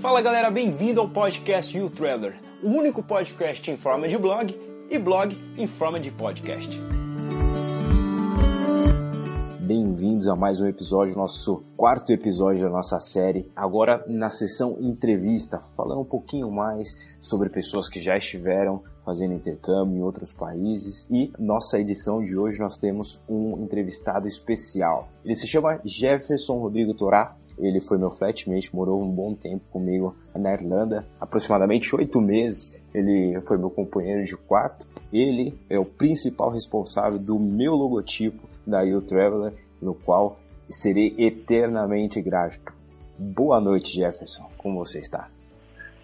Fala galera, bem-vindo ao podcast You Traveler, o único podcast em forma de blog e blog em forma de podcast. Bem-vindos a mais um episódio, nosso quarto episódio da nossa série. Agora na sessão entrevista, falando um pouquinho mais sobre pessoas que já estiveram fazendo intercâmbio em outros países. E nossa edição de hoje nós temos um entrevistado especial. Ele se chama Jefferson Rodrigo Torá. Ele foi meu flatmate, morou um bom tempo comigo na Irlanda, aproximadamente oito meses. Ele foi meu companheiro de quarto. Ele é o principal responsável do meu logotipo da You Traveler, no qual serei eternamente grato. Boa noite, Jefferson. Como você está?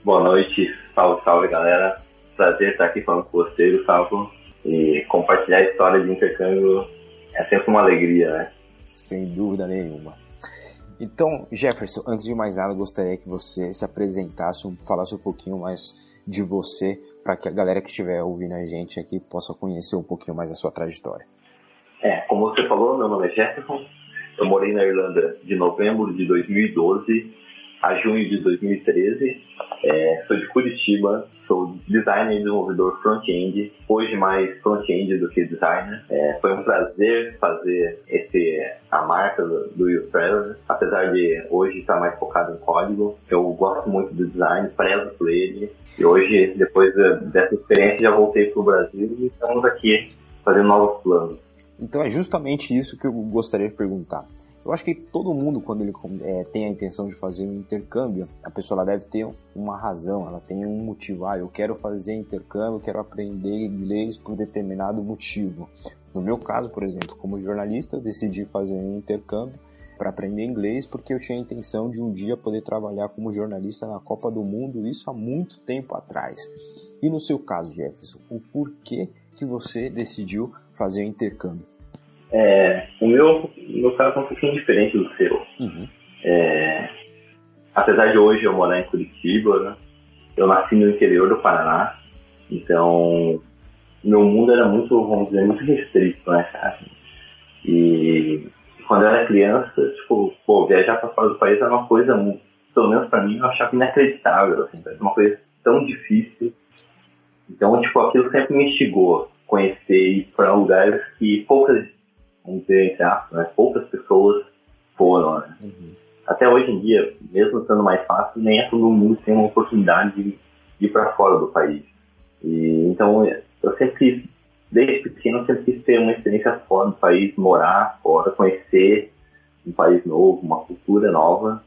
Boa noite, salve, salve galera. Prazer estar aqui falando com você, Gustavo. E compartilhar a história de intercâmbio é sempre uma alegria, né? Sem dúvida nenhuma. Então, Jefferson, antes de mais nada, gostaria que você se apresentasse, falasse um pouquinho mais de você, para que a galera que estiver ouvindo a gente aqui possa conhecer um pouquinho mais a sua trajetória. É, como você falou, meu nome é Jefferson. Eu morei na Irlanda de novembro de 2012 a junho de 2013. É, sou de Curitiba, sou designer e desenvolvedor front-end, hoje mais front-end do que designer. É, foi um prazer fazer esse, a marca do, do apesar de hoje estar mais focado em código. Eu gosto muito do design, prezo por ele. E hoje, depois dessa experiência, já voltei para o Brasil e estamos aqui fazendo novos planos. Então é justamente isso que eu gostaria de perguntar. Eu acho que todo mundo, quando ele é, tem a intenção de fazer um intercâmbio, a pessoa deve ter uma razão, ela tem um motivo. Ah, eu quero fazer intercâmbio, quero aprender inglês por determinado motivo. No meu caso, por exemplo, como jornalista, eu decidi fazer um intercâmbio para aprender inglês porque eu tinha a intenção de um dia poder trabalhar como jornalista na Copa do Mundo, isso há muito tempo atrás. E no seu caso, Jefferson, o porquê que você decidiu fazer o intercâmbio? É, o meu, meu caso é um pouquinho diferente do seu. Uhum. É, apesar de hoje eu morar em Curitiba, né, eu nasci no interior do Paraná, então meu mundo era muito, vamos dizer, muito restrito, né, cara? E quando eu era criança, tipo, pô, viajar para fora do país era uma coisa, pelo menos para mim, eu achava inacreditável, assim, uma coisa tão difícil. Então, tipo, aquilo sempre me instigou conhecer e ir para lugares que poucas vamos dizer, entre aspas, né? poucas pessoas foram. Né? Uhum. Até hoje em dia, mesmo sendo mais fácil, nem é todo mundo tem uma oportunidade de ir para fora do país. E, então, eu sempre quis, desde pequeno, sempre quis ter uma experiência fora do país, morar fora, conhecer um país novo, uma cultura nova.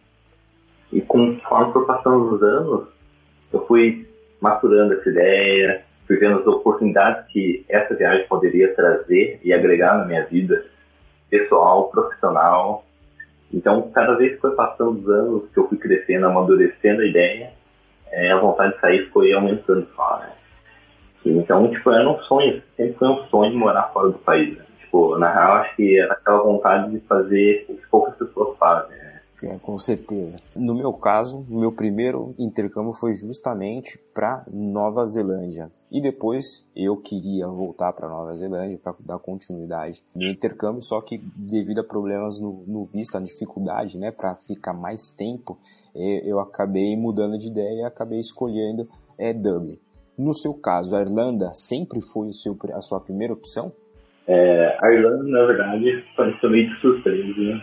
E conforme foi passando os anos, eu fui maturando essa ideia, fui vendo as oportunidades que essa viagem poderia trazer e agregar na minha vida pessoal, profissional. Então, cada vez que foi passando os anos, que eu fui crescendo, amadurecendo a ideia, é, a vontade de sair foi aumentando só, né? Então, tipo, era um sonho, sempre foi um sonho morar fora do país. Né? Tipo, na real, acho que era aquela vontade de fazer o que poucas pessoas fazem, né? É, com certeza. No meu caso, meu primeiro intercâmbio foi justamente para Nova Zelândia. E depois eu queria voltar para Nova Zelândia para dar continuidade no intercâmbio, só que devido a problemas no, no visto, a dificuldade, né, para ficar mais tempo, é, eu acabei mudando de ideia e acabei escolhendo é, Dublin. No seu caso, a Irlanda sempre foi seu, a sua primeira opção? É, a Irlanda, na verdade, pareceu meio de surpresa, né?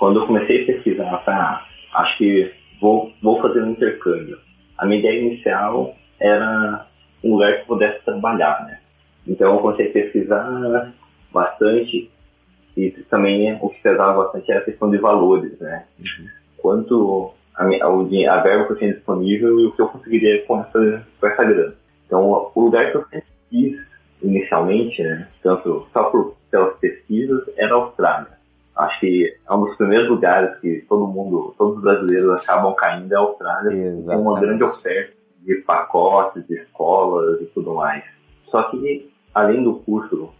Quando eu comecei a pesquisar, tá, acho que vou, vou fazer um intercâmbio. A minha ideia inicial era um lugar que pudesse trabalhar, né? Então eu comecei a pesquisar bastante e também o que pesava bastante era a questão de valores, né? Uhum. Quanto a, a, a, verba que eu tinha disponível e o que eu conseguiria com essa, com essa grana. Então o lugar que eu sempre quis inicialmente, né, tanto só por, pelas pesquisas, era a Austrália acho que é um dos primeiros lugares que todo mundo, todos os brasileiros acabam caindo é a Austrália. Exatamente. Tem uma grande oferta de pacotes, de escolas e tudo mais. Só que, além do custo,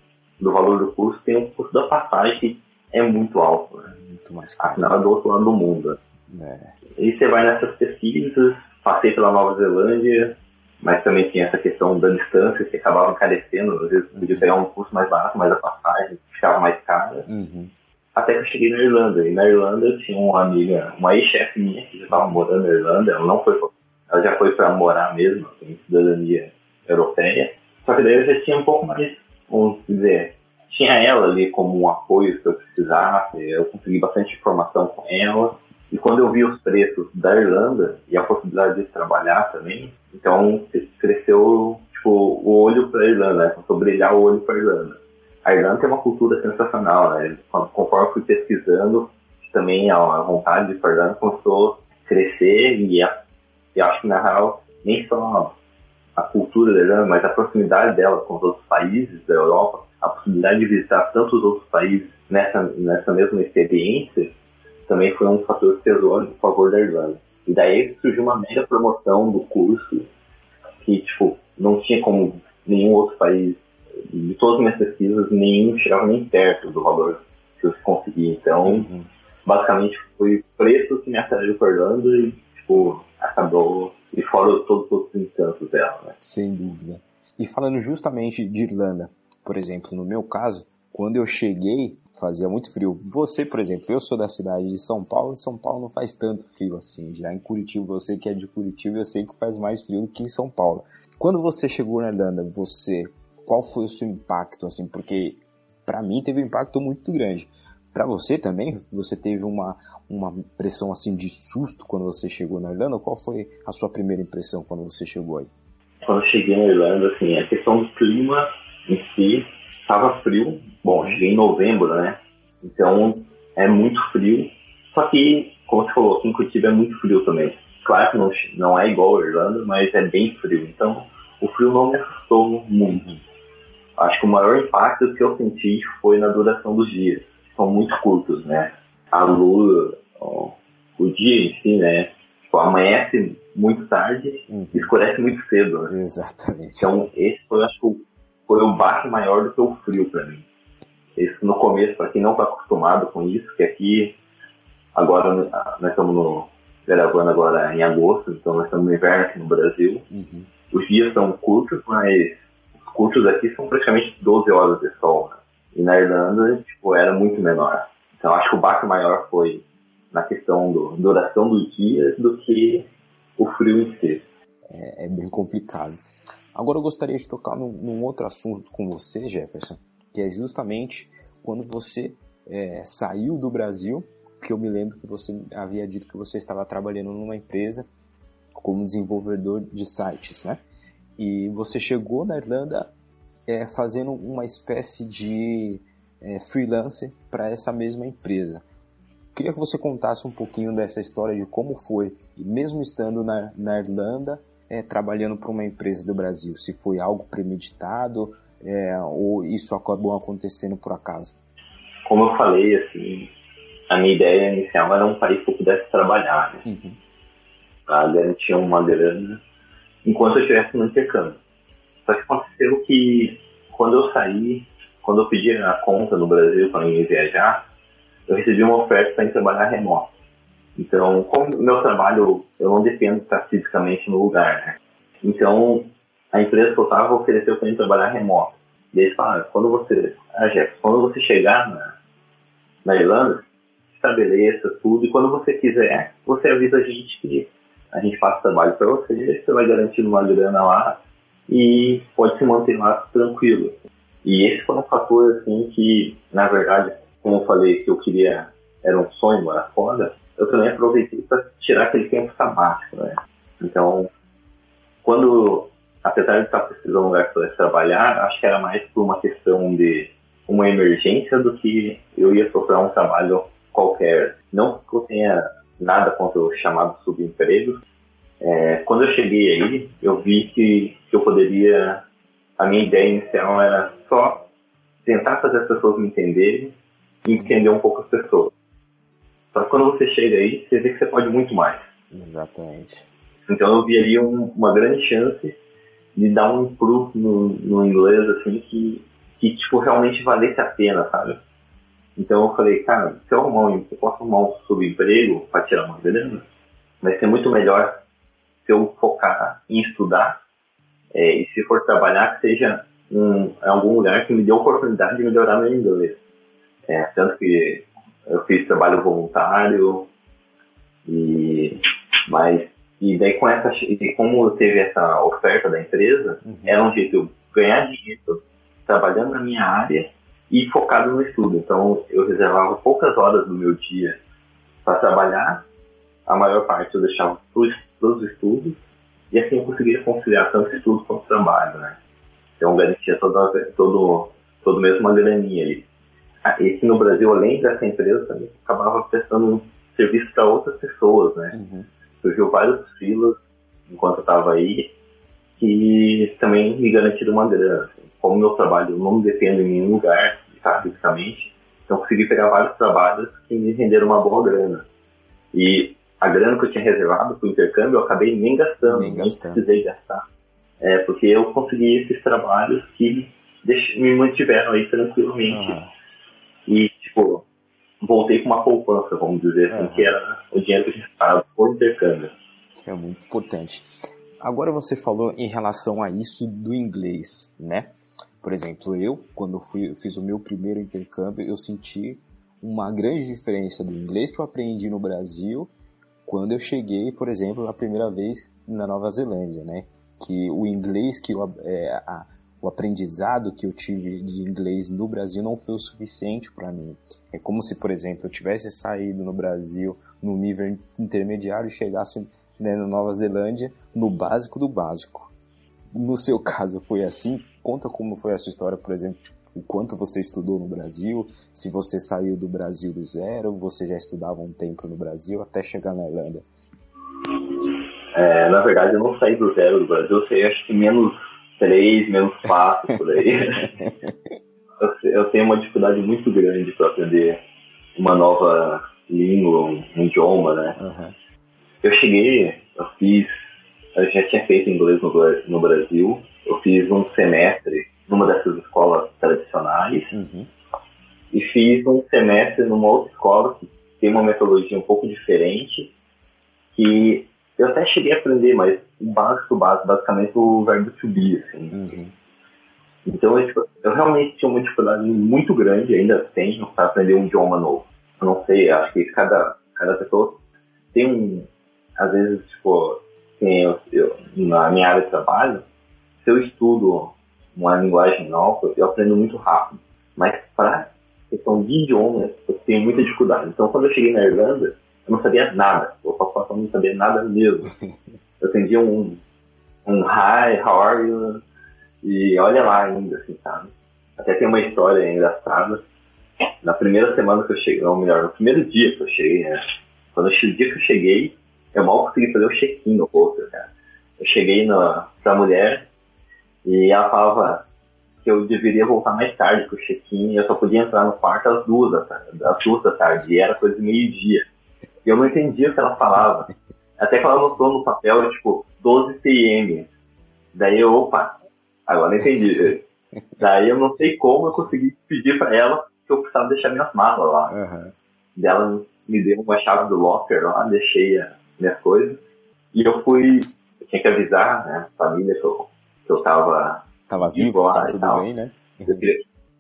do valor do curso, tem o custo da passagem que é muito alto. Né? Muito mais caro. Afinal, é do outro lado do mundo. É. E você vai nessas pesquisas, passei pela Nova Zelândia, mas também tinha essa questão da distância que acabava encarecendo. Às vezes podia pegar um curso mais barato, mas a passagem ficava mais cara. Uhum. Até que eu cheguei na Irlanda. E na Irlanda eu tinha uma amiga, uma ex-chefe minha, que já estava morando na Irlanda. Ela não foi, ela já foi para morar mesmo, tem cidadania europeia. Só que daí eu já tinha um pouco mais, vamos dizer, tinha ela ali como um apoio se eu precisasse. Eu consegui bastante informação com ela. E quando eu vi os preços da Irlanda e a possibilidade de trabalhar também, então cresceu tipo, o olho para a Irlanda, né? começou a brilhar o olho para a Irlanda. A Irlanda tem uma cultura sensacional, né? Conforme fui pesquisando, também a vontade de Irlanda começou a crescer e, a, e acho que na real nem só a cultura da Irlanda, mas a proximidade dela com os outros países da Europa, a possibilidade de visitar tantos outros países nessa, nessa mesma experiência, também foi um fator pesou em favor da Irlanda. E daí surgiu uma mega promoção do curso, que, tipo, não tinha como nenhum outro país, de todas as minhas pesquisas, nenhum chegava nem perto do valor que eu consegui. Então, uhum. basicamente, foi preço que me atraiu para Irlanda e, tipo, acabou, e fora todos os encantos dela, né? Sem dúvida. E falando justamente de Irlanda, por exemplo, no meu caso, quando eu cheguei, fazia muito frio. Você, por exemplo, eu sou da cidade de São Paulo, e São Paulo não faz tanto frio assim. Já em Curitiba, você que é de Curitiba, eu sei que faz mais frio do que em São Paulo. Quando você chegou na Irlanda, você, qual foi o seu impacto assim? Porque para mim teve um impacto muito grande. Para você também, você teve uma uma impressão assim de susto quando você chegou na Irlanda? Qual foi a sua primeira impressão quando você chegou aí? Quando eu cheguei na Irlanda, assim, a questão do clima em si estava frio. Bom, cheguei em novembro, né? Então é muito frio. Só que, como você falou, em Curitiba é muito frio também. Claro que não, não é igual a Irlanda, mas é bem frio. Então o frio não me assustou muito. Acho que o maior impacto que eu senti foi na duração dos dias. São muito curtos, né? A lua, ó, o dia em si, né? Tipo, amanhece muito tarde uhum. e escurece muito cedo. Né? Exatamente. Então esse foi, acho que, foi um baque maior do que o frio para mim. Isso no começo, para quem não está acostumado com isso, que aqui agora nós estamos no, gravando agora em agosto, então nós estamos no inverno aqui no Brasil. Uhum. Os dias são curtos, mas os curtos aqui são praticamente 12 horas de sol. Né? E na Irlanda, tipo, era muito menor. Então acho que o baque maior foi na questão da duração dos dias do que o frio em si. É, é bem complicado. Agora eu gostaria de tocar num, num, outro assunto com você, Jefferson, que é justamente quando você é, saiu do Brasil, porque eu me lembro que você havia dito que você estava trabalhando numa empresa como desenvolvedor de sites, né? E você chegou na Irlanda é, fazendo uma espécie de é, freelancer para essa mesma empresa. Queria que você contasse um pouquinho dessa história de como foi, mesmo estando na, na Irlanda, é, trabalhando para uma empresa do Brasil? Se foi algo premeditado é, ou isso acabou acontecendo por acaso? Como eu falei, assim, a minha ideia inicial era um país que eu pudesse trabalhar, né? Uhum. Para garantir uma grana enquanto eu estivesse no intercâmbio. Só que aconteceu que quando eu saí, quando eu pedi a conta no Brasil para ir viajar, eu recebi uma oferta para ir trabalhar remoto. Então, como meu trabalho, eu não dependo de estar fisicamente no lugar, né? Então, a empresa que eu estava ofereceu para mim trabalhar remoto. E eles falaram, quando você, ah, Jeff, quando você chegar na, na Irlanda, estabeleça tudo, e quando você quiser, você avisa a gente que a gente faz trabalho para você, você vai garantir uma grana lá e pode se manter lá tranquilo. E esse foi um fator, assim, que, na verdade, como eu falei que eu queria, era um sonho morar fora, eu também aproveitei para tirar aquele tempo sabático, né? Então, quando, apesar de estar precisando de um lugar para trabalhar, acho que era mais por uma questão de uma emergência do que eu ia procurar um trabalho qualquer. Não que eu tenha nada contra o chamado subemprego. É, quando eu cheguei aí, eu vi que, que eu poderia. A minha ideia inicial era só tentar fazer as pessoas me entenderem e entender um pouco as pessoas. Só que quando você chega aí, você vê que você pode muito mais. Exatamente. Então eu vi ali um, uma grande chance de dar um improve no, no inglês, assim, que, que, tipo, realmente valesse a pena, sabe? Então eu falei, cara, se eu arrumar um, eu posso arrumar um subemprego para tirar uma grana, vai ser muito melhor se eu focar em estudar é, e se for trabalhar que seja um, em algum lugar que me dê a oportunidade de melhorar meu inglês. É, tanto que eu fiz trabalho voluntário e mas e daí com essa e como teve essa oferta da empresa uhum. era um jeito de eu ganhar dinheiro trabalhando na minha área e focado no estudo então eu reservava poucas horas do meu dia para trabalhar a maior parte eu deixava para os estudos e assim eu conseguia conciliar tanto estudo quanto trabalho né então garantia toda todo todo mesmo uma graninha aí ah, e aqui no Brasil além dessa empresa também acabava prestando serviço para outras pessoas né uhum surgiu vários filas enquanto eu estava aí que também me garantiram uma grana. Assim. Como meu trabalho não depende em nenhum lugar, fisicamente, então consegui pegar vários trabalhos que me renderam uma boa grana. E a grana que eu tinha reservado para o intercâmbio eu acabei nem gastando, nem, nem precisei gastar. É, porque eu consegui esses trabalhos que me mantiveram aí tranquilamente. Uhum. E, tipo, voltei com uma poupança, vamos dizer assim, que era o dinheiro que a gente pagava por intercâmbio. É muito importante. Agora você falou em relação a isso do inglês, né? Por exemplo, eu, quando fui, fiz o meu primeiro intercâmbio, eu senti uma grande diferença do inglês que eu aprendi no Brasil quando eu cheguei, por exemplo, a primeira vez na Nova Zelândia, né? Que o inglês que eu, é, a, o aprendizado que eu tive de inglês no Brasil não foi o suficiente para mim. É como se, por exemplo, eu tivesse saído no Brasil no nível intermediário e chegasse né, na Nova Zelândia no básico do básico. No seu caso foi assim? Conta como foi a sua história, por exemplo, o quanto você estudou no Brasil, se você saiu do Brasil do zero, você já estudava um tempo no Brasil até chegar na Irlanda. É, na verdade, eu não saí do zero do Brasil, eu saí acho que menos 3, menos 4 por aí. eu, tenho uma dificuldade muito grande para aprender uma nova língua, um, um idioma, né? Uhum. Eu cheguei, eu fiz, eu já tinha feito inglês no, no Brasil, eu fiz um semestre numa dessas escolas tradicionais uhum. e fiz um semestre numa outra escola que tem uma metodologia um pouco diferente, que eu até cheguei a aprender, mas o básico, básico, basicamente o verbo to be, assim. Uhum. Então, eu, tipo, eu, realmente tinha uma dificuldade muito grande, ainda tenho, para aprender um idioma novo. Eu não sei, acho que cada, cada pessoa tem um. Às vezes, tipo, tem, eu, eu, na minha área de trabalho, se eu estudo uma linguagem nova, eu aprendo muito rápido. Mas para questão de idioma, eu tenho muita dificuldade. Então, quando eu cheguei na Irlanda, eu não sabia nada. Eu posso eu não sabia nada mesmo. Eu atendia um, um hi, how are you? E olha lá ainda, assim, sabe? Até tem uma história engraçada. Na primeira semana que eu cheguei, ou melhor, no primeiro dia que eu cheguei, né? Quando eu, dia que eu cheguei, eu mal consegui fazer o check-in no rosto, cara. Eu cheguei na, pra mulher e ela falava que eu deveria voltar mais tarde pro check-in e eu só podia entrar no quarto às duas da tarde, às duas da tarde, e era coisa de meio-dia. E eu não entendia o que ela falava. Até que ela anotou no papel, tipo, 12 PM. Daí eu, opa, agora entendi. Daí eu não sei como eu consegui pedir pra ela que eu precisava deixar minhas malas lá. Uhum. Daí ela me deu uma chave do locker lá, deixei as minhas coisas. E eu fui, eu tinha que avisar, né, a família que eu, que eu tava, tava vivo, lá tava tudo tal. bem, né? Uhum.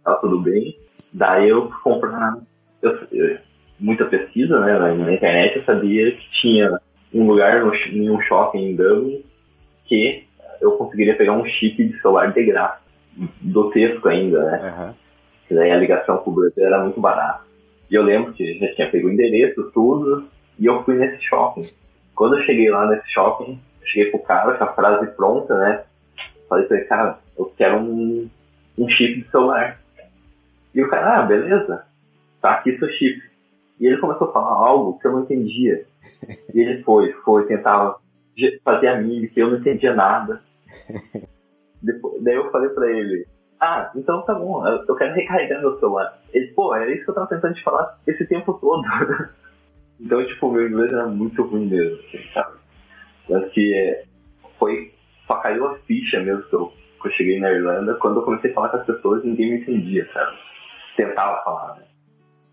Tava tudo bem. Daí eu comprar, eu, eu muita pesquisa né, na, internet, eu sabia que tinha um lugar no, em um shopping em Dublin que eu conseguiria pegar um chip de celular de graça, do texto ainda, né? Uhum. Daí a ligação com o Brasil era muito barata. E eu lembro que já tinha pego o endereço, tudo, e eu fui nesse shopping. Quando eu cheguei lá nesse shopping, eu cheguei pro cara com a frase pronta, né? Falei pra ele, cara, eu quero um, um chip de celular. E o cara, ah, beleza, tá aqui seu chip. E ele começou a falar algo que eu não entendia. E ele foi, foi, tentava fazer a mímica, eu não entendia nada. Depois, daí eu falei pra ele, ah, então tá bom, eu quero recarregar meu celular. Ele, pô, era isso que eu tava tentando te falar esse tempo todo. então, tipo, meu inglês era muito ruim mesmo, assim, sabe? Mas que é, foi, só caiu a ficha mesmo que eu, que eu cheguei na Irlanda, quando eu comecei a falar com as pessoas, ninguém me entendia, sabe? Tentava falar, né?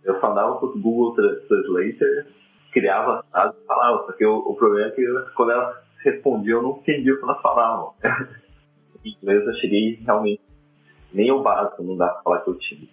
eu só dava pro Google Translator, criava frases e falava, porque o, o, problema é que quando elas respondiam eu não entendia o que elas falavam. em inglês eu cheguei realmente, nem o básico não dá pra falar que eu tive.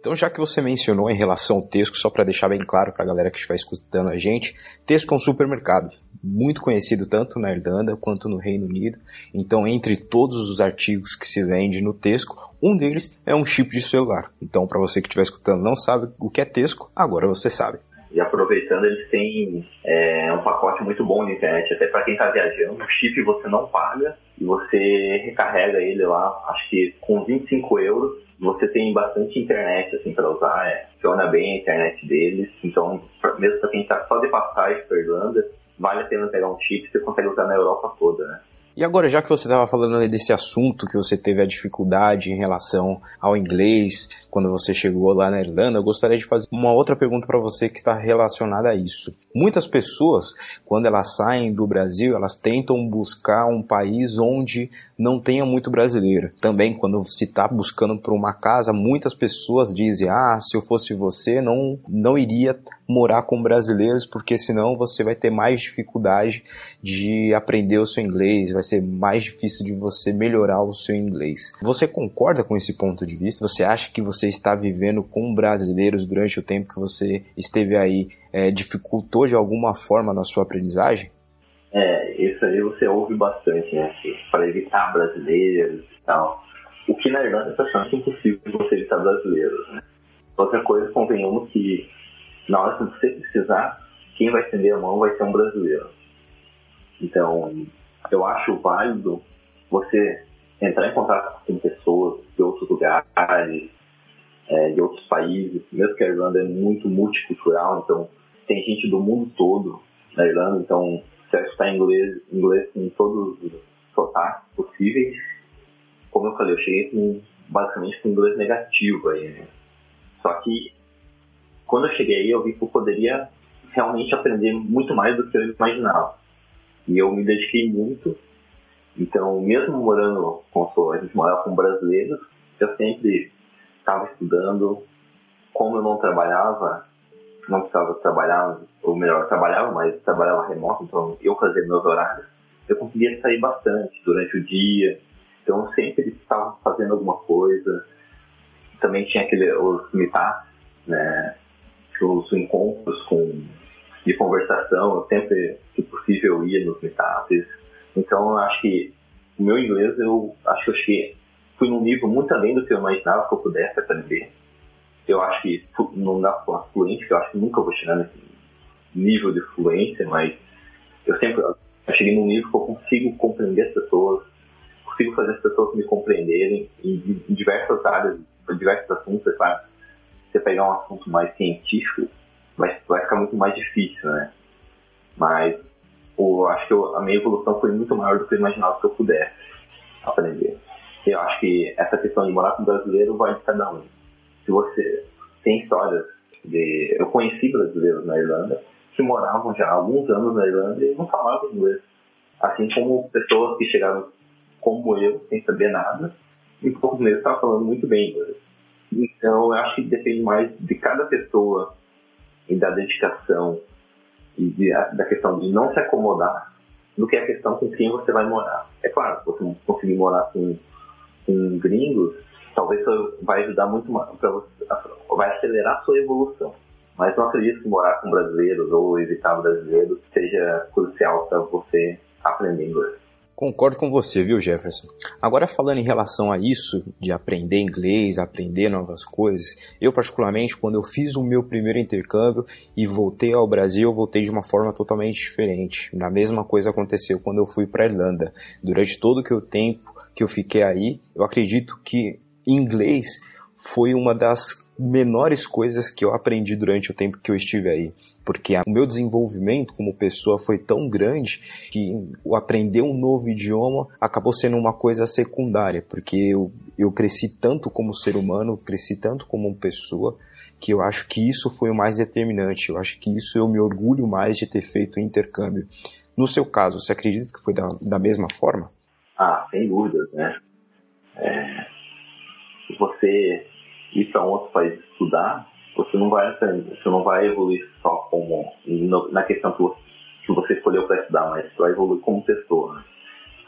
Então, já que você mencionou em relação ao Tesco, só para deixar bem claro para a galera que estiver escutando a gente, Tesco é um supermercado muito conhecido tanto na Irlanda quanto no Reino Unido. Então, entre todos os artigos que se vende no Tesco, um deles é um chip de celular. Então, para você que estiver escutando não sabe o que é Tesco, agora você sabe. E aproveitando, eles têm é, um pacote muito bom de internet, até para quem está viajando. O chip você não paga e você recarrega ele lá, acho que com 25 euros você tem bastante internet assim para usar, é, funciona bem a internet deles, então mesmo para quem está só de passagem para Irlanda, vale a pena pegar um chip, você consegue usar na Europa toda, né? E agora, já que você estava falando desse assunto, que você teve a dificuldade em relação ao inglês quando você chegou lá na Irlanda, eu gostaria de fazer uma outra pergunta para você que está relacionada a isso. Muitas pessoas, quando elas saem do Brasil, elas tentam buscar um país onde não tenha muito brasileiro. Também, quando se está buscando por uma casa, muitas pessoas dizem: Ah, se eu fosse você, não, não iria morar com brasileiros, porque senão você vai ter mais dificuldade de aprender o seu inglês, vai ser mais difícil de você melhorar o seu inglês. Você concorda com esse ponto de vista? Você acha que você está vivendo com brasileiros durante o tempo que você esteve aí é, dificultou de alguma forma na sua aprendizagem? É, isso aí você ouve bastante, né? Para evitar brasileiros e tal. O que na Irlanda é praticamente impossível você evitar brasileiros, né? Outra coisa, convenhamos que na hora que você precisar, quem vai estender a mão vai ser um brasileiro. Então, eu acho válido você entrar em contato com pessoas de outros lugares, é, de outros países, mesmo que a Irlanda é muito multicultural, então tem gente do mundo todo na Irlanda, então você vai escutar inglês, inglês com todos os sotaques possíveis. Como eu falei, eu cheguei com, basicamente com inglês negativo aí, né? Só que quando eu cheguei aí, eu vi que eu poderia realmente aprender muito mais do que eu imaginava. E eu me dediquei muito. Então, mesmo morando com a gente morava com brasileiros, eu sempre estava estudando. Como eu não trabalhava, não precisava trabalhar, ou melhor, trabalhava, mas trabalhava remoto, então eu fazia meus horários, eu conseguia sair bastante durante o dia. Então, eu sempre estava fazendo alguma coisa. Também tinha aquele, os meetups, né? Os encontros com, de conversação, eu sempre que possível ia nos meetups. Então, eu acho que o meu inglês, eu acho que eu cheguei, fui num nível muito além do que eu imaginava que eu pudesse aprender. Eu acho que não dá para fluente, eu acho que nunca vou chegar nesse nível de fluência, mas eu sempre eu cheguei num nível que eu consigo compreender as pessoas, consigo fazer as pessoas me compreenderem em, em diversas áreas, em diversos assuntos, é claro. Você pegar um assunto mais científico, vai, vai ficar muito mais difícil, né? Mas eu acho que eu, a minha evolução foi muito maior do que eu imaginava que eu pudesse aprender. Eu acho que essa questão de morar com brasileiro vai de cada um. Se você tem histórias de. Eu conheci brasileiros na Irlanda que moravam já há alguns anos na Irlanda e não falavam inglês. Assim como pessoas que chegaram como eu, sem saber nada, e poucos meses estavam falando muito bem inglês. Então, eu acho que depende mais de cada pessoa e da dedicação e de, da questão de não se acomodar do que a questão com quem você vai morar. É claro, se você conseguir morar com, com gringos, talvez vai ajudar muito mais, você, vai acelerar a sua evolução. Mas não acredito que morar com brasileiros ou evitar brasileiros seja crucial para você aprender inglês. Concordo com você, viu, Jefferson? Agora, falando em relação a isso, de aprender inglês, aprender novas coisas, eu, particularmente, quando eu fiz o meu primeiro intercâmbio e voltei ao Brasil, eu voltei de uma forma totalmente diferente. A mesma coisa aconteceu quando eu fui para Irlanda. Durante todo o tempo que eu fiquei aí, eu acredito que inglês foi uma das menores coisas que eu aprendi durante o tempo que eu estive aí. Porque o meu desenvolvimento como pessoa foi tão grande que o aprender um novo idioma acabou sendo uma coisa secundária, porque eu, eu cresci tanto como ser humano, cresci tanto como pessoa, que eu acho que isso foi o mais determinante. Eu acho que isso eu me orgulho mais de ter feito o intercâmbio. No seu caso, você acredita que foi da, da mesma forma? Ah, sem dúvidas, né? É, você ir para um outro país estudar, você não vai aprender, você não vai evoluir só como na questão que você, que você escolheu para estudar, mas você vai evoluir como pessoa. Né?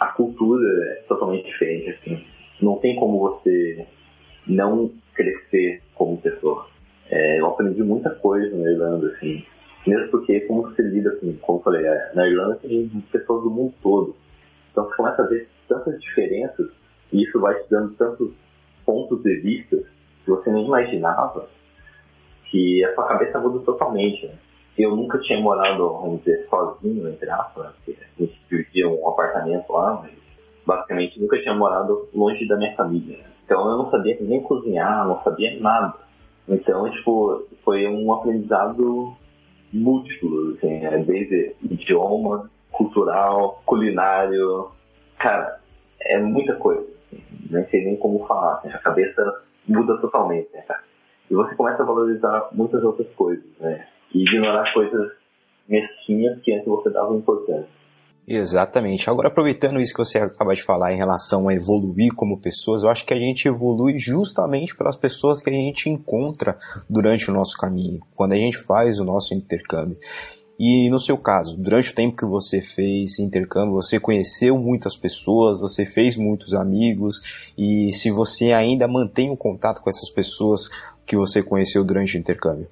A cultura é totalmente diferente, assim. Não tem como você não crescer como pessoa. É, eu aprendi muita coisa na Irlanda, assim, mesmo porque como você lida, assim, como eu falei, é, na Irlanda tem pessoas do mundo todo. Então você começa a ver tantas diferenças e isso vai te dando tantos pontos de vista que você nem imaginava que a sua cabeça muda totalmente. Né? Eu nunca tinha morado, vamos dizer, sozinho, entre aspas, porque a gente dividia um apartamento lá, mas basicamente nunca tinha morado longe da minha família. Né? Então eu não sabia nem cozinhar, não sabia nada. Então, tipo, foi um aprendizado múltiplo, assim, né? desde idioma, cultural, culinário. Cara, é muita coisa. Assim, nem sei nem como falar. Assim, a cabeça muda totalmente, né, cara? E você começa a valorizar muitas outras coisas, né? E ignorar coisas mesquinhas que antes você dava importância. Exatamente. Agora, aproveitando isso que você acaba de falar em relação a evoluir como pessoas, eu acho que a gente evolui justamente pelas pessoas que a gente encontra durante o nosso caminho, quando a gente faz o nosso intercâmbio. E no seu caso, durante o tempo que você fez intercâmbio, você conheceu muitas pessoas, você fez muitos amigos, e se você ainda mantém o contato com essas pessoas que você conheceu durante o intercâmbio?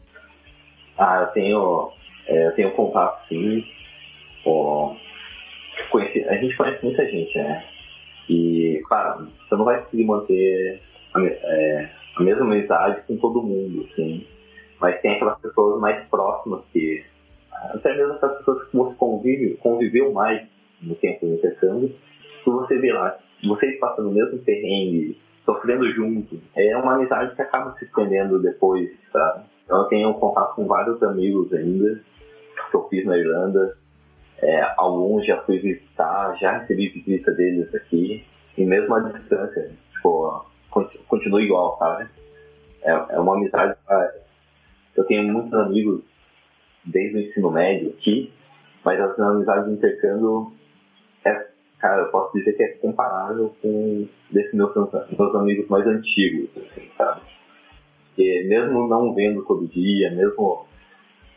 Ah, eu tenho, é, eu tenho contato sim. Conheci, a gente conhece muita gente, né? E, claro, você não vai conseguir manter a, é, a mesma amizade com todo mundo, assim. Mas tem aquelas pessoas mais próximas que até mesmo essas pessoas que você convive, conviveu mais no tempo do intercâmbio, que você vê lá, vocês passando o mesmo perrengue, sofrendo junto, é uma amizade que acaba se estendendo depois, sabe? Então eu tenho contato com vários amigos ainda, que eu fiz na Irlanda, é, alguns já fui visitar, já recebi visita deles aqui, e mesmo à distância, tipo, continua igual, sabe? É, é uma amizade. Eu tenho muitos amigos desde o ensino médio aqui, mas as amizades de intercâmbio, cara, eu posso dizer que é comparável com desses meus, meus amigos mais antigos, assim, sabe? Porque mesmo não vendo todo dia, mesmo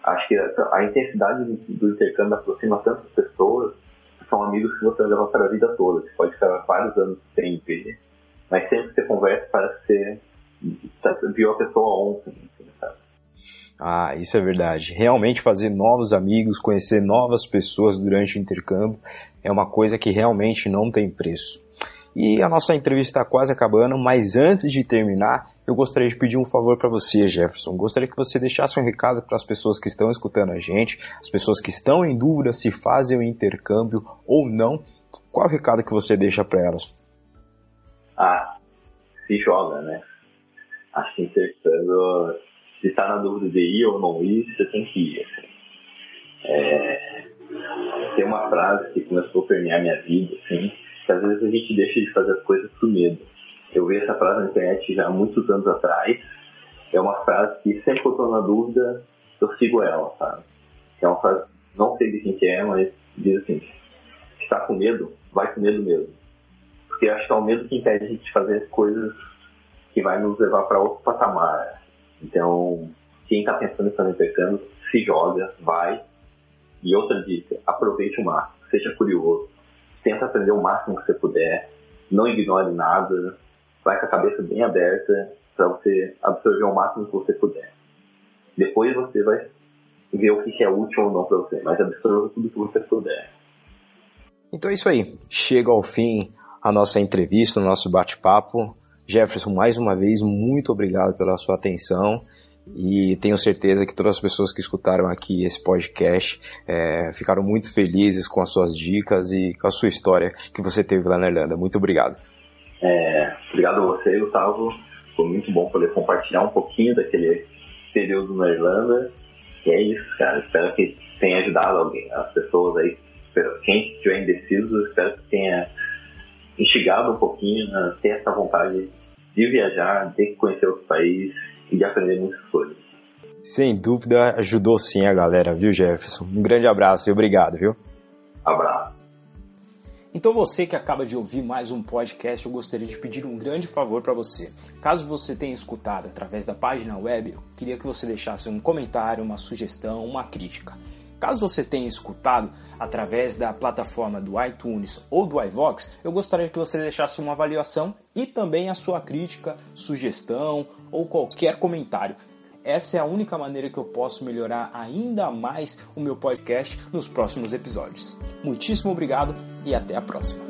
acho que a, a intensidade do intercâmbio aproxima tantas pessoas são amigos que você leva para a vida toda. Você pode ficar vários anos sem ver, mas sempre que você conversa parece que você viu a pessoa ontem, assim, sabe? Ah, isso é verdade. Realmente fazer novos amigos, conhecer novas pessoas durante o intercâmbio é uma coisa que realmente não tem preço. E a nossa entrevista está quase acabando, mas antes de terminar, eu gostaria de pedir um favor para você, Jefferson. Gostaria que você deixasse um recado para as pessoas que estão escutando a gente, as pessoas que estão em dúvida se fazem o intercâmbio ou não. Qual é o recado que você deixa para elas? Ah, se joga, né? Acho que intercâmbio se está na dúvida de ir ou não ir, você tem que ir. Assim. É, tem uma frase que começou a permear minha vida, assim, que às vezes a gente deixa de fazer as coisas por medo. Eu vi essa frase na internet já há muitos anos atrás. É uma frase que sempre que eu estou na dúvida, eu sigo ela, sabe? É uma frase, não sei de quem que é, mas diz assim, se está com medo, vai com medo mesmo. Porque acho que é o medo que impede a gente de fazer coisas que vai nos levar para outro patamar. Então, quem está pensando em fazer intercâmbio, se joga, vai. E outra dica, aproveite o máximo, seja curioso, tenta aprender o máximo que você puder, não ignore nada, vai com a cabeça bem aberta para você absorver o máximo que você puder. Depois você vai ver o que é útil ou não para você, mas absorva tudo que você puder. Então é isso aí. Chega ao fim a nossa entrevista, o nosso bate-papo. Jefferson, mais uma vez, muito obrigado pela sua atenção e tenho certeza que todas as pessoas que escutaram aqui esse podcast é, ficaram muito felizes com as suas dicas e com a sua história que você teve lá na Irlanda. Muito obrigado. É, obrigado a você, Gustavo. Foi muito bom poder compartilhar um pouquinho daquele período na Irlanda. E é isso, cara. Espero que tenha ajudado alguém, as pessoas aí. Quem estiver indeciso, espero que tenha instigado um pouquinho a ter essa vontade de viajar, de conhecer outro país e de aprender muitas coisas. Sem dúvida, ajudou sim a galera, viu, Jefferson? Um grande abraço e obrigado, viu? Abraço. Então você que acaba de ouvir mais um podcast, eu gostaria de pedir um grande favor para você. Caso você tenha escutado através da página web, eu queria que você deixasse um comentário, uma sugestão, uma crítica. Caso você tenha escutado através da plataforma do iTunes ou do iVox, eu gostaria que você deixasse uma avaliação e também a sua crítica, sugestão ou qualquer comentário. Essa é a única maneira que eu posso melhorar ainda mais o meu podcast nos próximos episódios. Muitíssimo obrigado e até a próxima.